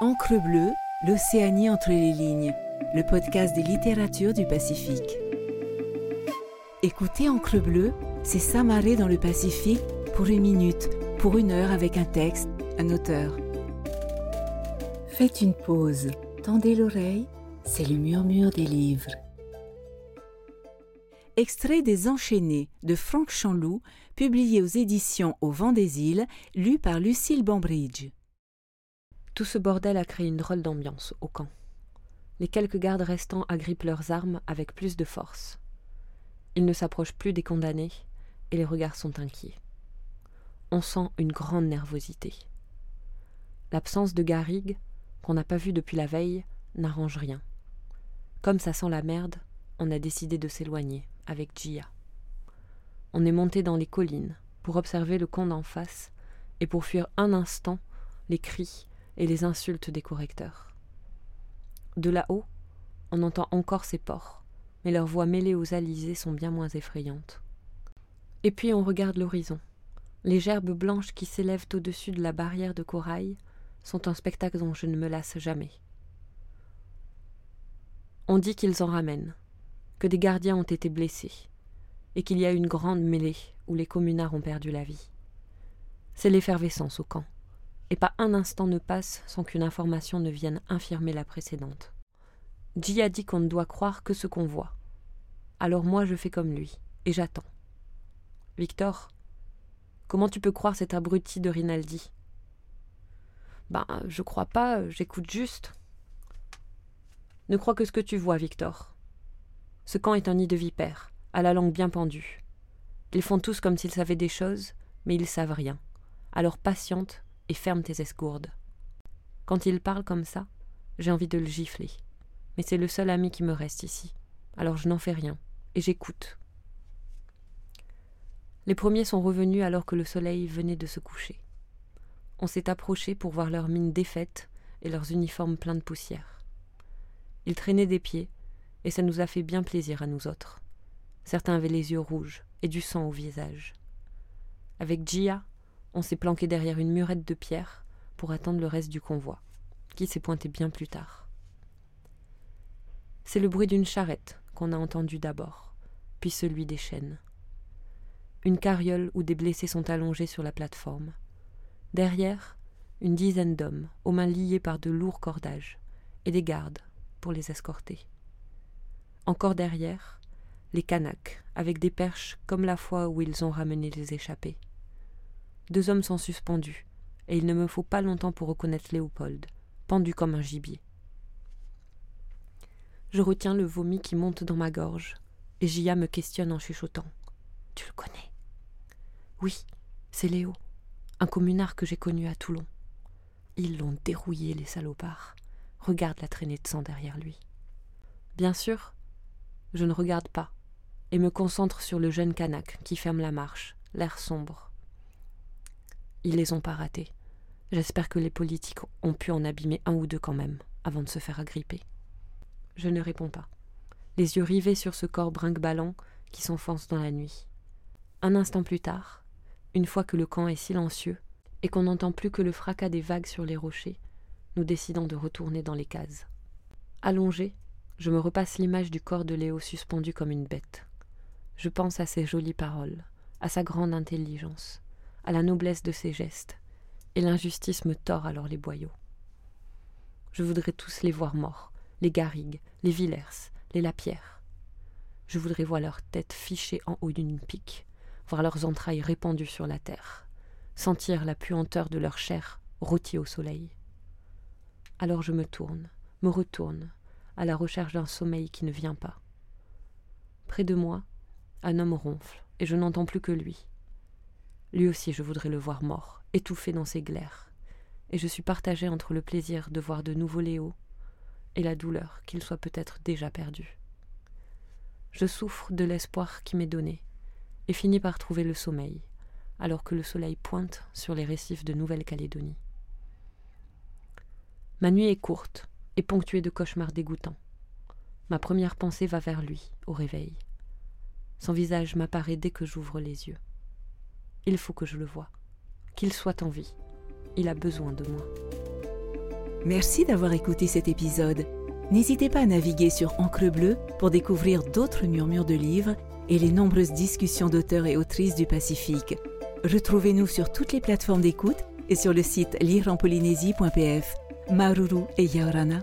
Encre bleue, l'Océanie entre les lignes, le podcast des littératures du Pacifique. Écoutez Encre bleue, c'est s'amarrer dans le Pacifique pour une minute, pour une heure avec un texte, un auteur. Faites une pause, tendez l'oreille, c'est le murmure des livres. Extrait des Enchaînés de Franck Chanloup, publié aux éditions Au Vent des Îles, lu par Lucille Bambridge. Tout ce bordel a créé une drôle d'ambiance au camp. Les quelques gardes restants agrippent leurs armes avec plus de force. Ils ne s'approchent plus des condamnés et les regards sont inquiets. On sent une grande nervosité. L'absence de Garrigue, qu'on n'a pas vu depuis la veille, n'arrange rien. Comme ça sent la merde, on a décidé de s'éloigner avec Gia. On est monté dans les collines pour observer le camp d'en face et pour fuir un instant les cris et les insultes des correcteurs. De là-haut, on entend encore ces porcs, mais leurs voix mêlées aux alizés sont bien moins effrayantes. Et puis on regarde l'horizon. Les gerbes blanches qui s'élèvent au-dessus de la barrière de corail sont un spectacle dont je ne me lasse jamais. On dit qu'ils en ramènent, que des gardiens ont été blessés, et qu'il y a une grande mêlée où les communards ont perdu la vie. C'est l'effervescence au camp et pas un instant ne passe sans qu'une information ne vienne infirmer la précédente. J a dit qu'on ne doit croire que ce qu'on voit. Alors moi je fais comme lui, et j'attends. Victor, comment tu peux croire cet abruti de Rinaldi? Ben, je crois pas, j'écoute juste. Ne crois que ce que tu vois, Victor. Ce camp est un nid de vipères, à la langue bien pendue. Ils font tous comme s'ils savaient des choses, mais ils savent rien. Alors patiente et ferme tes escourdes. Quand il parle comme ça, j'ai envie de le gifler. Mais c'est le seul ami qui me reste ici. Alors je n'en fais rien, et j'écoute. Les premiers sont revenus alors que le soleil venait de se coucher. On s'est approché pour voir leurs mines défaites et leurs uniformes pleins de poussière. Ils traînaient des pieds, et ça nous a fait bien plaisir à nous autres. Certains avaient les yeux rouges et du sang au visage. Avec Gia, on s'est planqué derrière une murette de pierre pour attendre le reste du convoi, qui s'est pointé bien plus tard. C'est le bruit d'une charrette qu'on a entendu d'abord, puis celui des chaînes. Une carriole où des blessés sont allongés sur la plateforme. Derrière, une dizaine d'hommes, aux mains liées par de lourds cordages, et des gardes pour les escorter. Encore derrière, les Kanaks, avec des perches comme la fois où ils ont ramené les échappés. Deux hommes sont suspendus, et il ne me faut pas longtemps pour reconnaître Léopold, pendu comme un gibier. Je retiens le vomi qui monte dans ma gorge, et Gia me questionne en chuchotant. Tu le connais Oui, c'est Léo, un communard que j'ai connu à Toulon. Ils l'ont dérouillé, les salopards. Regarde la traînée de sang derrière lui. Bien sûr, je ne regarde pas, et me concentre sur le jeune Kanak qui ferme la marche, l'air sombre, ils les ont pas ratés. J'espère que les politiques ont pu en abîmer un ou deux quand même, avant de se faire agripper. Je ne réponds pas, les yeux rivés sur ce corps brinque-ballant qui s'enfonce dans la nuit. Un instant plus tard, une fois que le camp est silencieux et qu'on n'entend plus que le fracas des vagues sur les rochers, nous décidons de retourner dans les cases. Allongé, je me repasse l'image du corps de Léo suspendu comme une bête. Je pense à ses jolies paroles, à sa grande intelligence, à la noblesse de ses gestes, et l'injustice me tord alors les boyaux. Je voudrais tous les voir morts, les Garrigues, les Villers, les Lapierre. Je voudrais voir leurs têtes fichées en haut d'une pique, voir leurs entrailles répandues sur la terre, sentir la puanteur de leur chair rôtie au soleil. Alors je me tourne, me retourne, à la recherche d'un sommeil qui ne vient pas. Près de moi, un homme ronfle, et je n'entends plus que lui. Lui aussi, je voudrais le voir mort, étouffé dans ses glaires. Et je suis partagée entre le plaisir de voir de nouveau Léo et la douleur qu'il soit peut-être déjà perdu. Je souffre de l'espoir qui m'est donné et finis par trouver le sommeil, alors que le soleil pointe sur les récifs de Nouvelle-Calédonie. Ma nuit est courte et ponctuée de cauchemars dégoûtants. Ma première pensée va vers lui, au réveil. Son visage m'apparaît dès que j'ouvre les yeux. Il faut que je le voie. Qu'il soit en vie. Il a besoin de moi. Merci d'avoir écouté cet épisode. N'hésitez pas à naviguer sur Encre Bleue pour découvrir d'autres murmures de livres et les nombreuses discussions d'auteurs et autrices du Pacifique. Retrouvez-nous sur toutes les plateformes d'écoute et sur le site lireenpolynésie.pf. Maruru et Yaorana.